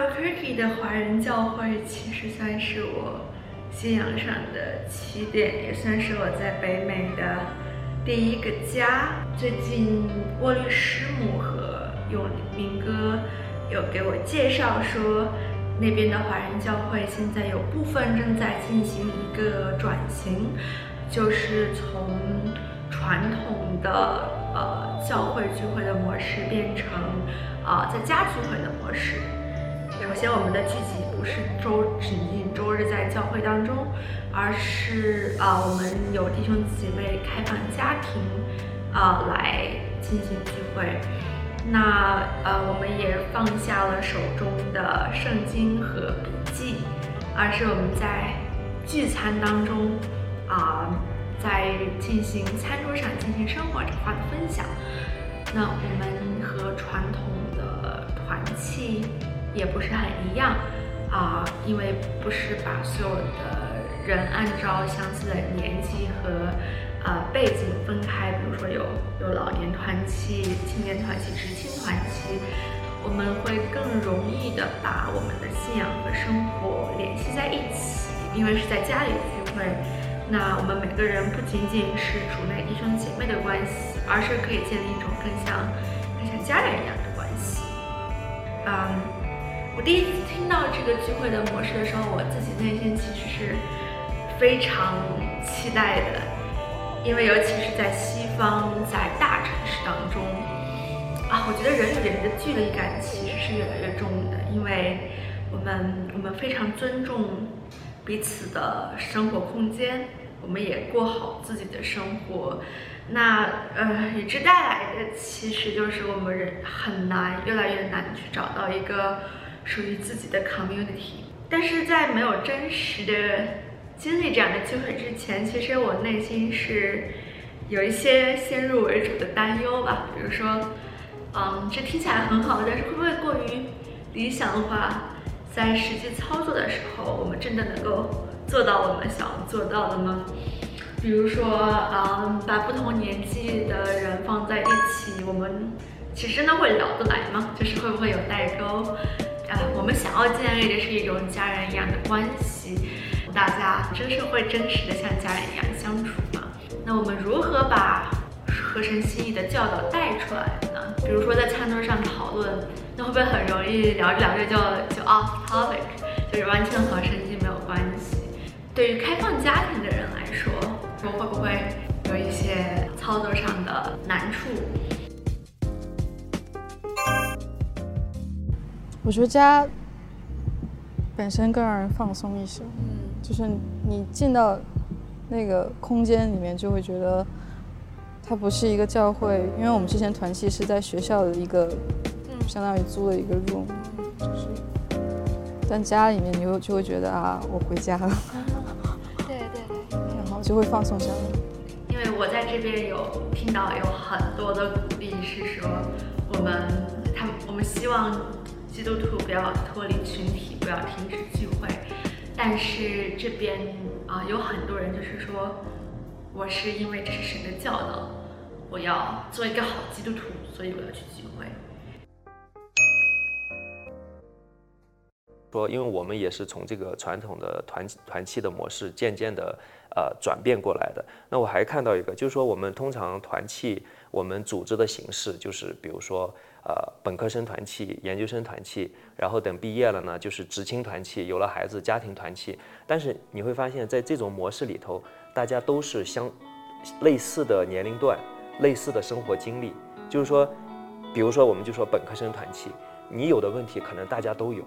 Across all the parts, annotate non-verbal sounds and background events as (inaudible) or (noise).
Albuquerque 的华人教会其实算是我信仰上的起点，也算是我在北美的第一个家。最近沃律师母和永明哥有给我介绍说，那边的华人教会现在有部分正在进行一个转型，就是从传统的呃教会聚会的模式变成啊在家聚会的模式。首先，我们的聚集不是周仅仅周日在教会当中，而是啊，我们有弟兄姐妹开放家庭啊来进行聚会。那呃，我们也放下了手中的圣经和笔记，而是我们在聚餐当中啊，在进行餐桌上进行生活化的分享。那我们和传统的团契。也不是很一样啊，因为不是把所有的人按照相似的年纪和呃背景分开，比如说有有老年团契、青年团契、知青团契，我们会更容易的把我们的信仰和生活联系在一起，因为是在家里聚会，那我们每个人不仅仅是主内弟兄姐妹的关系，而是可以建立一种更像更像家人一样的关系，嗯。我第一次听到这个聚会的模式的时候，我自己内心其实是非常期待的，因为尤其是在西方，在大城市当中，啊，我觉得人与人的距离感其实是越来越重的，因为我们我们非常尊重彼此的生活空间，我们也过好自己的生活，那呃，与之带来的其实就是我们人很难，越来越难去找到一个。属于自己的 community，但是在没有真实的经历这样的机会之前，其实我内心是有一些先入为主的担忧吧。比如说，嗯，这听起来很好，但是会不会过于理想化？在实际操作的时候，我们真的能够做到我们想做到的吗？比如说，嗯，把不同年纪的人放在一起，我们其实真的会聊得来吗？就是会不会有代沟？我们想要建立的是一种家人一样的关系，大家真是会真实的像家人一样相处吗？那我们如何把合神心意的教导带出来呢？比如说在餐桌上讨论，那会不会很容易聊着聊着就就 off topic，就是完全和圣经没有关系？对于开放家庭的人来说，说会不会有一些操作上的难处？我觉得家本身更让人放松一些，嗯，就是你进到那个空间里面，就会觉得它不是一个教会，因为我们之前团契是在学校的一个，嗯，相当于租了一个 room，就是，但家里面你就就会觉得啊，我回家了，对 (laughs) 对对，然后就会放松下来。因为我在这边有听到有很多的鼓励，是说我们他们我们希望。基督徒不要脱离群体，不要停止聚会。但是这边啊，有很多人就是说，我是因为这是神的教导，我要做一个好基督徒，所以我要去聚会。说，因为我们也是从这个传统的团团契的模式渐渐的呃转变过来的。那我还看到一个，就是说我们通常团契，我们组织的形式就是比如说。呃，本科生团契、研究生团契，然后等毕业了呢，就是知青团契，有了孩子家庭团契。但是你会发现在这种模式里头，大家都是相类似的年龄段、类似的生活经历。就是说，比如说我们就说本科生团契，你有的问题可能大家都有，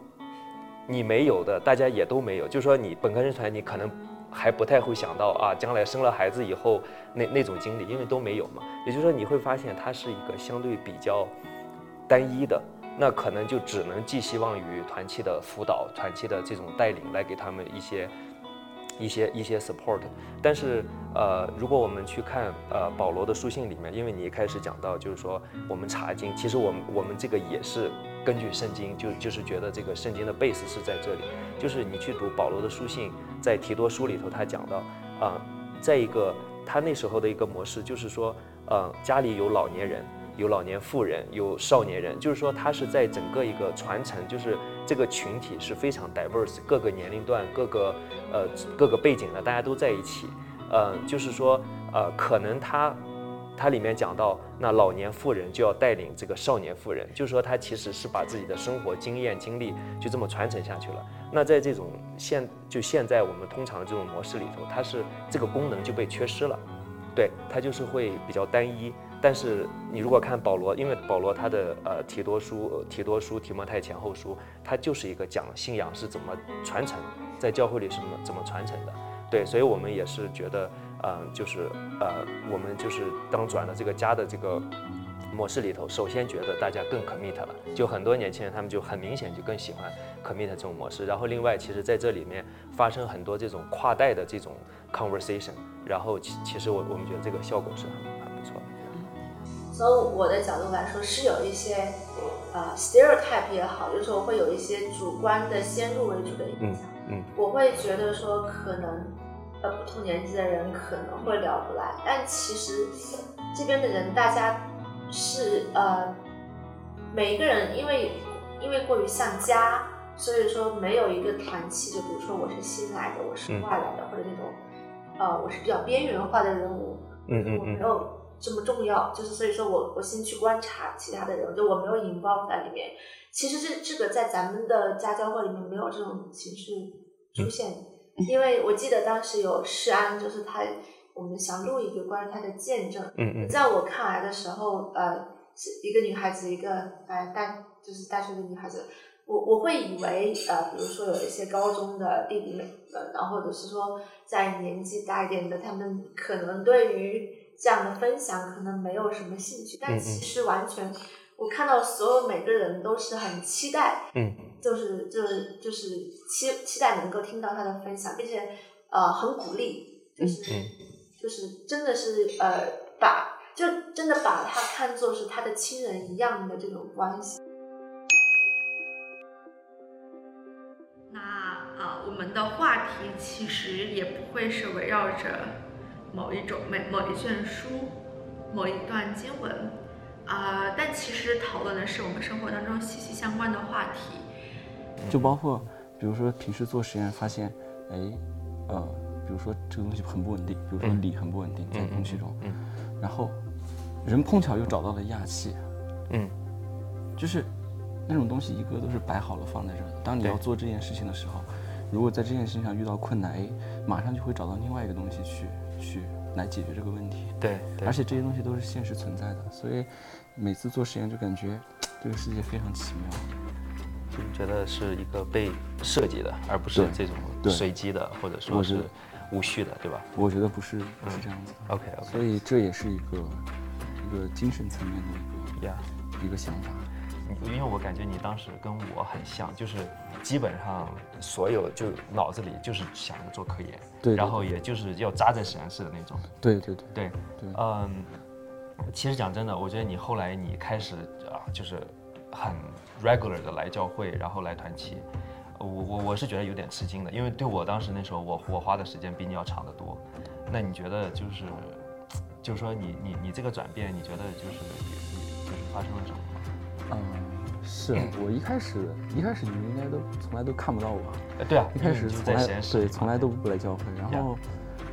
你没有的大家也都没有。就是说你本科生团，你可能还不太会想到啊，将来生了孩子以后那那种经历，因为都没有嘛。也就是说你会发现它是一个相对比较。单一的，那可能就只能寄希望于团契的辅导、团契的这种带领来给他们一些、一些、一些 support。但是，呃，如果我们去看呃保罗的书信里面，因为你一开始讲到，就是说我们查经，其实我们我们这个也是根据圣经，就就是觉得这个圣经的 base 是在这里。就是你去读保罗的书信，在提多书里头，他讲到啊，在一个他那时候的一个模式，就是说，呃，家里有老年人。有老年妇人，有少年人，就是说他是在整个一个传承，就是这个群体是非常 diverse，各个年龄段、各个呃各个背景的，大家都在一起。呃，就是说，呃，可能他他里面讲到，那老年妇人就要带领这个少年妇人，就是说他其实是把自己的生活经验经历就这么传承下去了。那在这种现就现在我们通常这种模式里头，它是这个功能就被缺失了，对，它就是会比较单一。但是你如果看保罗，因为保罗他的呃提多书、提多书、提摩太前后书，它就是一个讲信仰是怎么传承，在教会里是怎么怎么传承的。对，所以我们也是觉得，嗯，就是呃，我们就是当转了这个家的这个模式里头，首先觉得大家更 commit 了，就很多年轻人他们就很明显就更喜欢 commit 这种模式。然后另外，其实在这里面发生很多这种跨代的这种 conversation，然后其其实我我们觉得这个效果是很。从我的角度来说，是有一些呃 stereotype 也好，就是说会有一些主观的先入为主的影响。嗯，我会觉得说可能呃不同年纪的人可能会聊不来，但其实这边的人大家是呃每一个人因为因为过于像家，所以说没有一个谈气。就比如说我是新来的，我是外来的，或者那种呃我是比较边缘化的人物，嗯嗯嗯，我没有。这么重要，就是所以说我我先去观察其他的人，就我没有引爆在里面。其实这这个在咱们的家教会里面没有这种形式出现，因为我记得当时有世安，就是他我们想录一个关于他的见证。嗯嗯。在我看来的时候，呃，是一个女孩子，一个呃大就是大学的女孩子，我我会以为呃，比如说有一些高中的弟弟妹们，然后或者是说在年纪大一点的，他们可能对于。这样的分享可能没有什么兴趣，但其实完全，我看到所有每个人都是很期待，嗯，就是就是就是期期待能够听到他的分享，并且呃很鼓励，就是就是真的是呃把就真的把他看作是他的亲人一样的这种关系。那啊，我们的话题其实也不会是围绕着。某一种、每某一卷书、某一段经文，啊，但其实讨论的是我们生活当中息息相关的话题。就包括，比如说平时做实验发现，哎，呃，比如说这个东西很不稳定，比如说锂很不稳定在空气中，嗯，然后人碰巧又找到了氩气，嗯，就是那种东西一个都是摆好了放在这儿，当你要做这件事情的时候，如果在这件事情上遇到困难，哎，马上就会找到另外一个东西去。去来解决这个问题，对，而且这些东西都是现实存在的，所以每次做实验就感觉这个世界非常奇妙，就觉得是一个被设计的，而不是这种随机的或者说是无序的，对吧？我觉得不是，不是这样子。OK，所以这也是一个一个精神层面的一个一个想法。因为我感觉你当时跟我很像，就是基本上所有就脑子里就是想着做科研，对，然后也就是要扎在实验室的那种。对对对对对。嗯，其实讲真的，我觉得你后来你开始啊，就是很 regular 的来教会，然后来团契，我我我是觉得有点吃惊的，因为对我当时那时候我我花的时间比你要长得多。那你觉得就是就是说你你你这个转变，你觉得就是就是发生了什么？嗯。是我一开始，一开始你们应该都从来都看不到我。对啊，一开始从来对从来都不来教会。然后，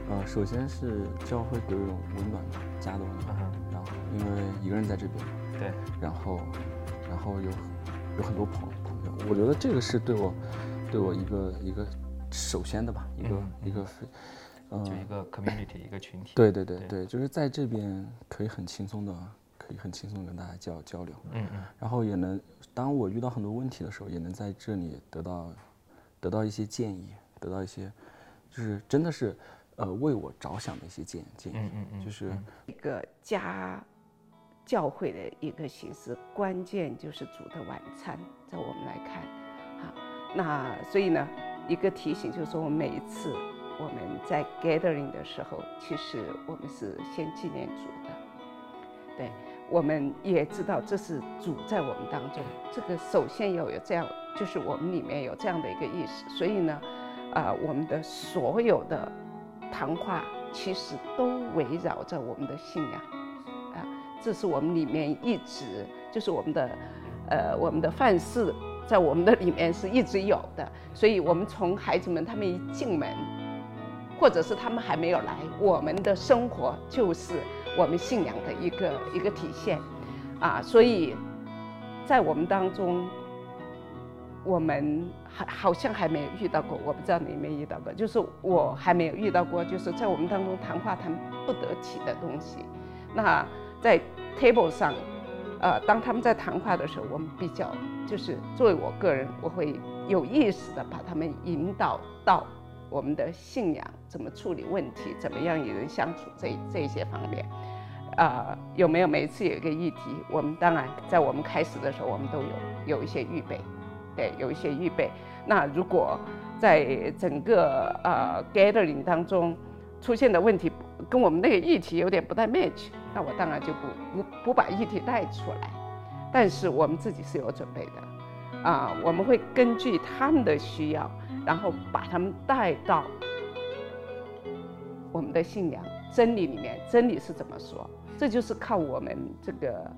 呃，首先是教会给我一种温暖吧，家的温暖。然后因为一个人在这边，对。然后，然后有有很多朋朋友，我觉得这个是对我对我一个一个首先的吧，一个一个嗯，就一个 (laughs) community 一个群体。对对对对，就是在这边可以很轻松的，可以很轻松跟大家交交流。嗯嗯。然后也能。当我遇到很多问题的时候，也能在这里得到，得到一些建议，得到一些，就是真的是，呃，为我着想的一些建建议。嗯嗯嗯。就是一个家教会的一个形式，关键就是主的晚餐，在我们来看，好，那所以呢，一个提醒就是说，我们每一次我们在 gathering 的时候，其实我们是先纪念主的，对。我们也知道这是主在我们当中，这个首先要有这样，就是我们里面有这样的一个意识。所以呢，啊，我们的所有的谈话其实都围绕着我们的信仰，啊，这是我们里面一直就是我们的，呃，我们的范式在我们的里面是一直有的。所以，我们从孩子们他们一进门，或者是他们还没有来，我们的生活就是我们信仰的一个一个体现，啊，所以在我们当中。我们还好像还没有遇到过，我不知道你有没有遇到过，就是我还没有遇到过，就是在我们当中谈话谈不得起的东西。那在 table 上，呃，当他们在谈话的时候，我们比较就是作为我个人，我会有意识的把他们引导到我们的信仰，怎么处理问题，怎么样与人相处这这些方面。啊，有没有每次有一个议题，我们当然在我们开始的时候，我们都有有一些预备。对，有一些预备。那如果在整个呃 gathering 当中出现的问题跟我们那个议题有点不太 match，那我当然就不不不把议题带出来。但是我们自己是有准备的，啊，我们会根据他们的需要，然后把他们带到我们的信仰真理里面。真理是怎么说？这就是靠我们这个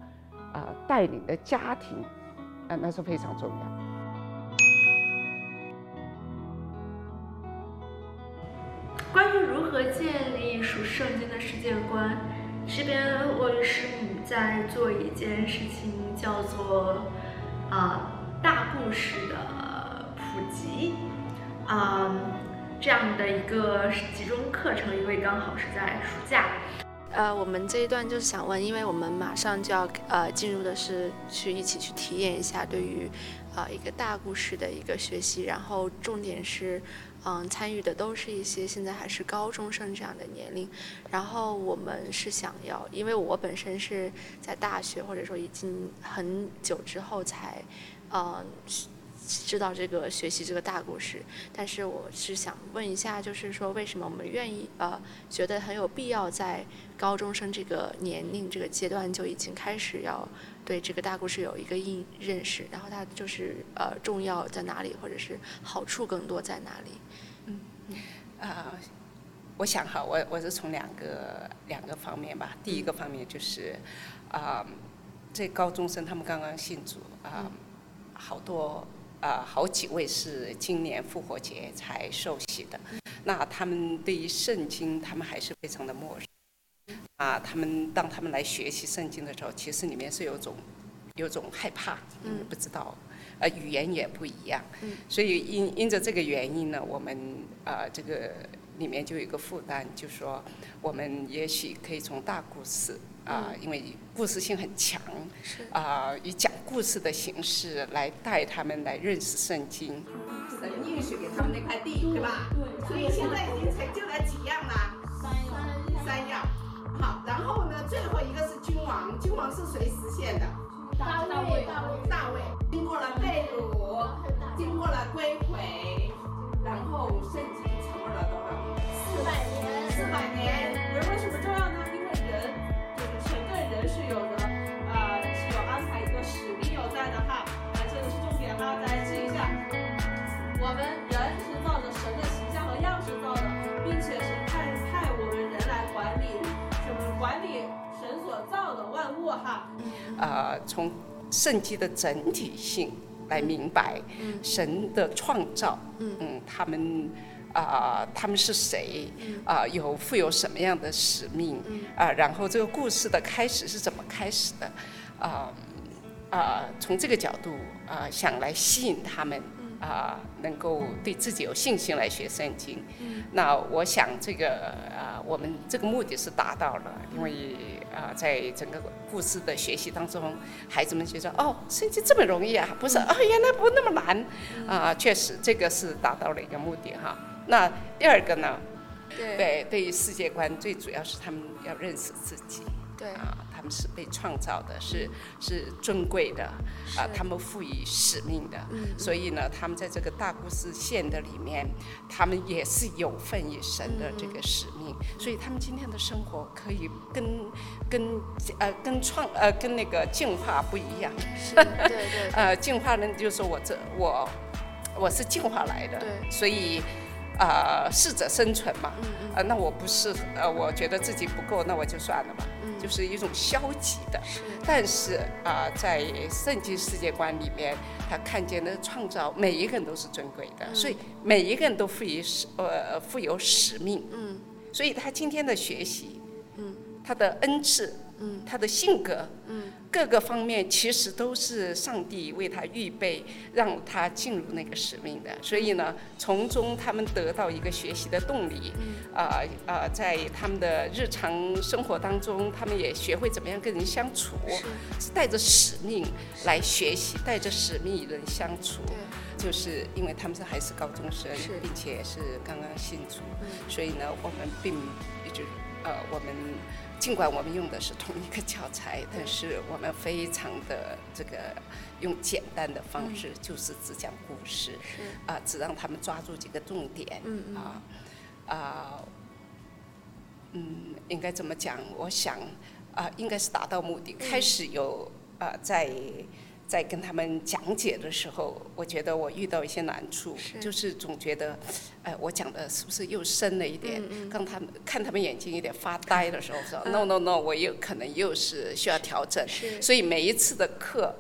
啊带领的家庭，啊，那是非常重要。关于如何建立属圣经的世界观，这边我与师母在做一件事情，叫做啊大故事的普及啊这样的一个集中课程，因为刚好是在暑假。呃，我们这一段就是想问，因为我们马上就要呃进入的是去一起去体验一下对于呃一个大故事的一个学习，然后重点是。嗯，参与的都是一些现在还是高中生这样的年龄，然后我们是想要，因为我本身是在大学或者说已经很久之后才，嗯，知道这个学习这个大故事，但是我是想问一下，就是说为什么我们愿意呃觉得很有必要在高中生这个年龄这个阶段就已经开始要。对这个大故事有一个印认识，然后它就是呃重要在哪里，或者是好处更多在哪里？嗯，啊，我想哈，我我是从两个两个方面吧。第一个方面就是，啊，这高中生他们刚刚信主啊，好多啊好几位是今年复活节才受洗的，那他们对于圣经他们还是非常的陌生。啊，他们当他们来学习圣经的时候，其实里面是有种，有种害怕，嗯，不知道，呃，语言也不一样，嗯，所以因因着这个原因呢，我们啊，这个里面就有一个负担，就说我们也许可以从大故事啊，因为故事性很强，是啊，以讲故事的形式来带他们来认识圣经。神应许给他们那块地，对吧？对，所以现在已经成就了几样了？三样，三样。好，然后呢？最后一个是君王，君王是谁实现的？大卫，大卫，经过了被掳，经过了归回，然后圣经成为了多少？四百年。四百年。人为什么重要呢？是有的，呃，是有安排一个使命有在的哈。啊，这个是重点哈，大家记一下。我们人是照着神的形象和样式造的，并且是派派我们人来管理。管理神所造的万物哈，呃，从圣经的整体性来明白神的创造，嗯，他们啊，他们是谁？啊，有负有什么样的使命？啊，然后这个故事的开始是怎么开始的？啊啊，从这个角度啊，想来吸引他们。啊，能够对自己有信心来学圣经，那我想这个啊，我们这个目的是达到了，因为啊，在整个故事的学习当中，孩子们觉得哦，圣经这么容易啊，不是哦，原来不那么难啊，确实这个是达到了一个目的哈。那第二个呢，对，对于世界观，最主要是他们要认识自己。对。啊，他们是被创造的，是是尊贵的啊，他们赋予使命的，所以呢，他们在这个大故事线的里面，他们也是有份于神的这个使命，所以他们今天的生活可以跟跟呃跟创呃跟那个进化不一样，是，对对，(laughs) 呃进化呢就是说我这我我是进化来的，对，所以啊、适者生存嘛，啊、那我不是呃，我觉得自己不够，那我就算了吧，就是一种消极的。但是啊、在圣经世界观里面，他看见的创造每一个人都是尊贵的，所以每一个人都赋予使呃富有使命。嗯。所以他今天的学习，嗯，他的恩赐，嗯，他的性格，嗯，各个方面其实都是上帝为他预备，让他进入那个使命的。所以呢，从中他们得到一个学习的动力，啊啊、在他们的日常生活当中，他们也学会怎么样跟人相处，是。带着使命来学习，带着使命与人相处。就是因为他们是还是高中生，并且是刚刚信主，所以呢，我们并就呃，我们尽管我们用的是同一个教材，但是我们非常的这个用简单的方式，就是只讲故事，啊、只让他们抓住几个重点，啊啊。嗯，应该怎么讲？我想，啊、应该是达到目的。开始有啊、在在跟他们讲解的时候，我觉得我遇到一些难处，就是总觉得，呃，我讲的是不是又深了一点？让他们看他们眼睛有点发呆的时候，说、no no no，我又可能又是需要调整。所以每一次的课。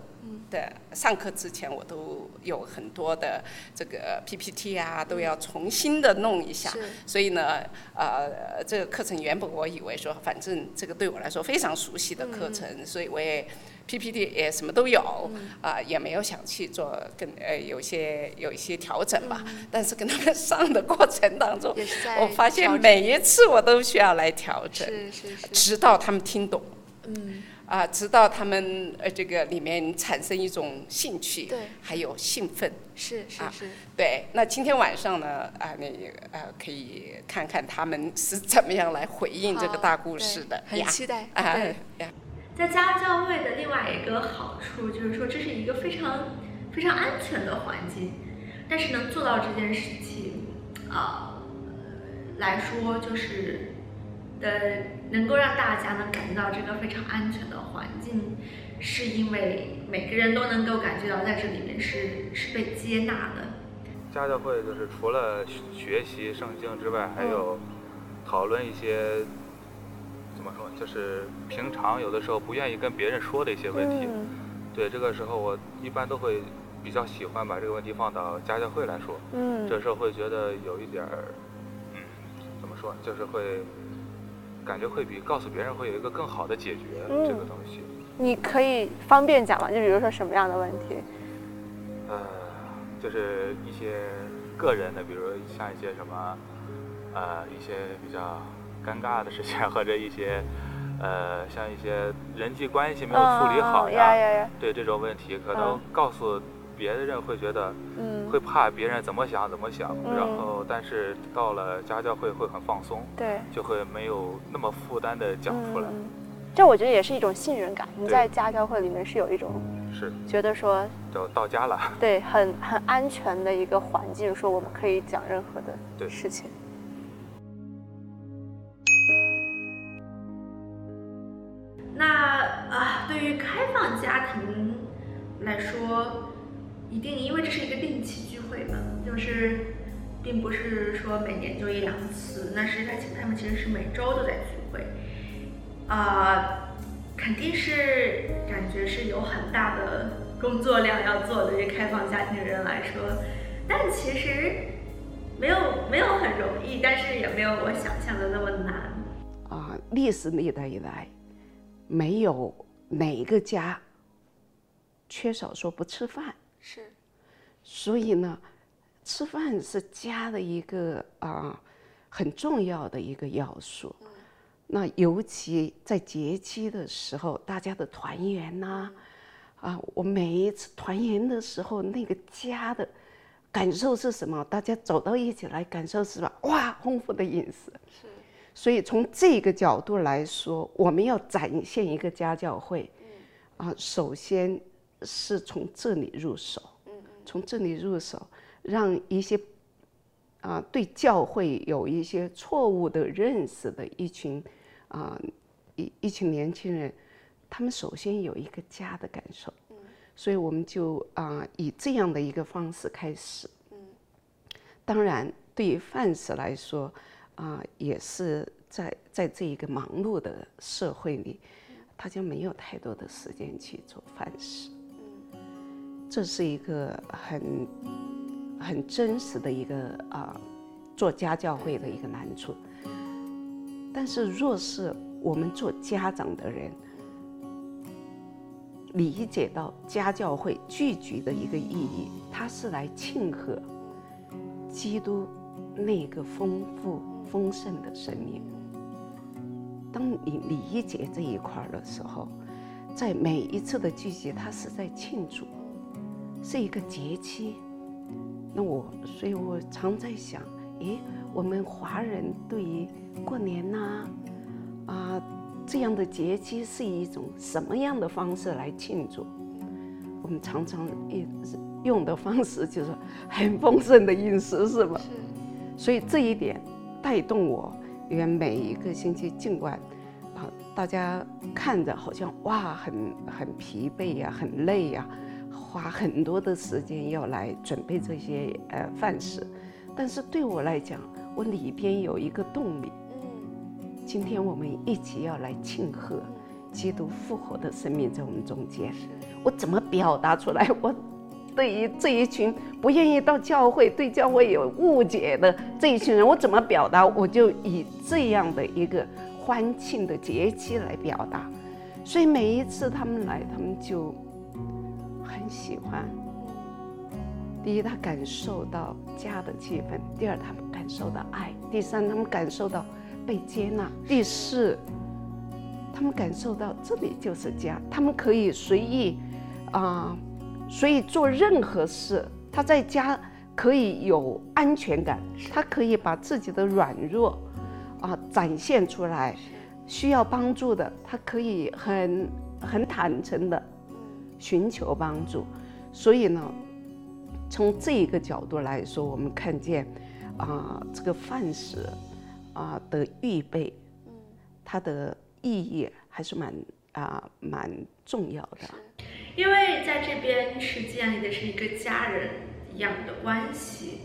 的上课之前，我都有很多的这个 PPT 啊，都要重新的弄一下。所以呢，呃，这个课程原本我以为说，反正这个对我来说非常熟悉的课程，所以我也 PPT 也什么都有，啊、也没有想去做跟呃有些有一些调整吧。(laughs) 但是跟他们上的过程当中我发现每一次我都需要来调整，是是是，直到他们听懂。嗯，啊，直到他们呃这个里面产生一种兴趣，对还有兴奋，啊是是是，对。那今天晚上呢，啊，你呃可以看看他们是怎么样来回应这个大故事的很期待啊。在家教会的另外一个好处就是说，这是一个非常非常安全的环境，但是能做到这件事情，啊、来说就是的能够让大家能感觉到这个非常安全的环境，是因为每个人都能够感觉到在这里面是是被接纳的。家教会就是除了学习圣经之外，还有讨论一些怎么说，就是平常有的时候不愿意跟别人说的一些问题。对，这个时候我一般都会比较喜欢把这个问题放到家教会来说。嗯这时候会觉得有一点儿，嗯，怎么说，就是会感觉会比告诉别人会有一个更好的解决嗯这个东西。你可以方便讲吗？就比如说什么样的问题？呃，就是一些个人的，比如像一些什么，呃，一些比较尴尬的事情，或者一些，(laughs) 呃，像一些人际关系没有处理好嗯呀对这种问题，可能嗯。告诉别人会觉得，嗯。会怕别人怎么想怎么想，嗯。然后但是到了家教会会很放松，对，就会没有那么负担的讲出来，嗯这我觉得也是一种信任感。你在家教会里面是有一种是。觉得说，就到家了。对，很很安全的一个环境，说我们可以讲任何的事情。那家庭来说，一定因为这是一个定期聚会嘛，就是并不是说每年就一两次，那实际上他们其实是每周都在聚会，啊、肯定是感觉是有很大的工作量要做的，对于开放家庭的人来说，但其实没有没有很容易，但是也没有我想象的那么难。啊，历史历代以来，没有哪一个家缺少说不吃饭。是，所以呢，吃饭是家的一个啊、很重要的一个要素。那尤其在节期的时候，大家的团圆呐、啊，我每一次团圆的时候，那个家的感受是什么？大家走到一起来，感受是吧？哇，丰富的饮食。是。所以从这个角度来说，我们要展现一个家教会，啊，首先是从这里入手，从这里入手，让一些啊对教会有一些错误的认识的一群啊一一群年轻人，他们首先有一个家的感受，所以我们就啊以这样的一个方式开始，当然对于范式来说，啊，也是在在这一个忙碌的社会里，他就没有太多的时间去做饭食。这是一个很很真实的一个啊，做家教会的一个难处。但是，若是我们做家长的人理解到家教会聚集的一个意义，它是来庆贺基督那个丰富丰盛的生命。当你理解这一块的时候，在每一次的聚集，它是在庆祝。是一个节气，那我，所以我常在想，诶，我们华人对于过年呐，啊，这样的节气是以一种什么样的方式来庆祝？我们常常一用的方式就是很丰盛的饮食，是吧？是。所以这一点带动我，因为每一个星期，尽管啊，大家看着好像哇，很很疲惫呀，很累呀。花很多的时间要来准备这些呃饭食，但是对我来讲，我里边有一个动力。嗯，今天我们一起要来庆贺基督复活的生命在我们中间。我怎么表达出来？我对于这一群不愿意到教会、对教会有误解的这一群人，我怎么表达？我就以这样的一个欢庆的节气来表达。所以每一次他们来，他们就很。喜欢。第一，他感受到家的气氛；第二，他们感受到爱；第三，他们感受到被接纳；第四，他们感受到这里就是家，他们可以随意啊，随意做任何事。他在家可以有安全感，他可以把自己的软弱啊展现出来。需要帮助的，他可以很很坦诚的。寻求帮助，所以呢，从这一个角度来说，我们看见啊，这个饭食啊的预备，它的意义还是蛮啊蛮重要的。因为在这边是建立的是一个家人一样的关系，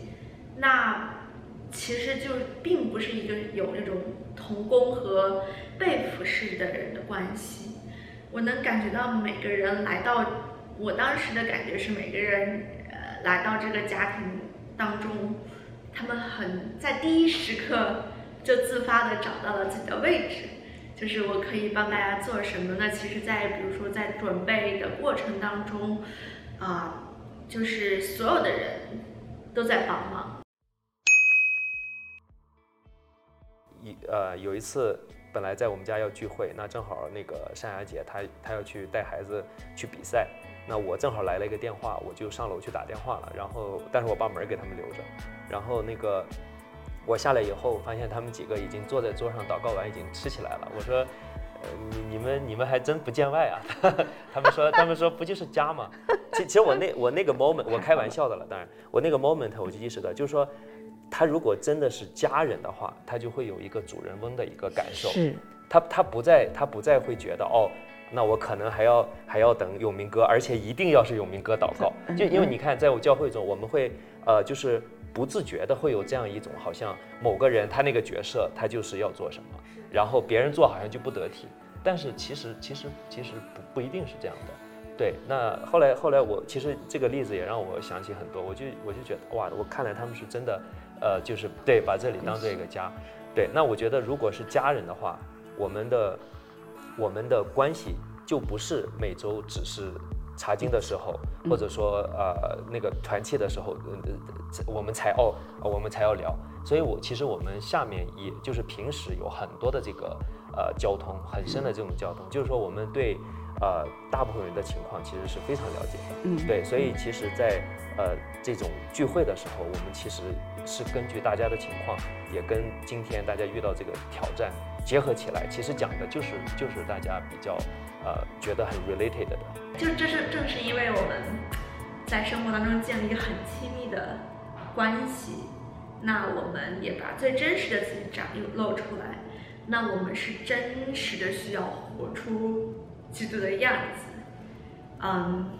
那其实就并不是一个有那种同工和被服侍的人的关系。我能感觉到每个人来到，我当时的感觉是每个人呃来到这个家庭当中，他们很在第一时刻就自发的找到了自己的位置，就是我可以帮大家做什么？那其实，在比如说在准备的过程当中，啊，就是所有的人都在帮忙。一呃有一次。本来在我们家要聚会，那正好那个山雅姐她她要去带孩子去比赛，那我正好来了一个电话，我就上楼去打电话了。然后，但是我把门给他们留着。然后那个我下来以后，我发现他们几个已经坐在桌上祷告完，已经吃起来了。我说，呃，你你们你们还真不见外啊？(laughs) 他们说他们说不就是家吗？其其实我那我那个 moment 我开玩笑的了，当然我那个 moment 我就意识到，就是说。他如果真的是家人的话，他就会有一个主人翁的一个感受。是，他他不再他不再会觉得哦，那我可能还要还要等永明哥，而且一定要是永明哥祷告。就因为你看，在我教会中，我们会呃就是不自觉的会有这样一种好像某个人他那个角色他就是要做什么，然后别人做好像就不得体。但是其实其实其实不不一定是这样的。对，那后来后来我其实这个例子也让我想起很多，我就我就觉得哇，我看来他们是真的。呃，就是对，把这里当做一个家，对。那我觉得，如果是家人的话，我们的我们的关系就不是每周只是查经的时候，或者说呃那个团契的时候，呃我们才哦，我们才要聊。所以，我其实我们下面也就是平时有很多的这个呃交通，很深的这种交通，就是说我们对。呃，大部分人的情况其实是非常了解的，嗯，对，所以其实，在呃这种聚会的时候，我们其实是根据大家的情况，也跟今天大家遇到这个挑战结合起来，其实讲的就是就是大家比较呃觉得很 related 的。就这是正是因为我们在生活当中建立一个很亲密的关系，那我们也把最真实的自己展露出来，那我们是真实的需要活出。基督的样子，嗯，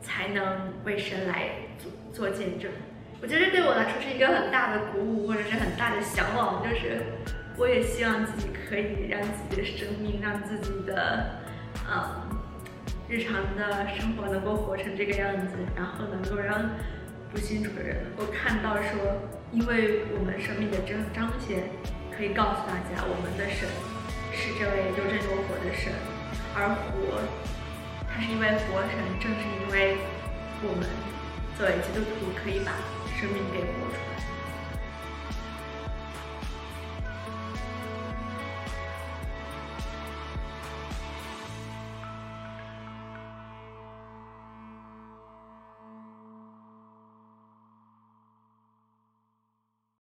才能为神来做做见证。我觉得对我来说是一个很大的鼓舞，或者是很大的向往，就是我也希望自己可以让自己的生命，让自己的，嗯，日常的生活能够活成这个样子，然后能够让不信主的人能够看到说，因为我们生命的彰彰显，可以告诉大家，我们的神是这位又真又活的神，而活，他是一位活神，正是因为我们作为基督徒可以把。生命给活出来。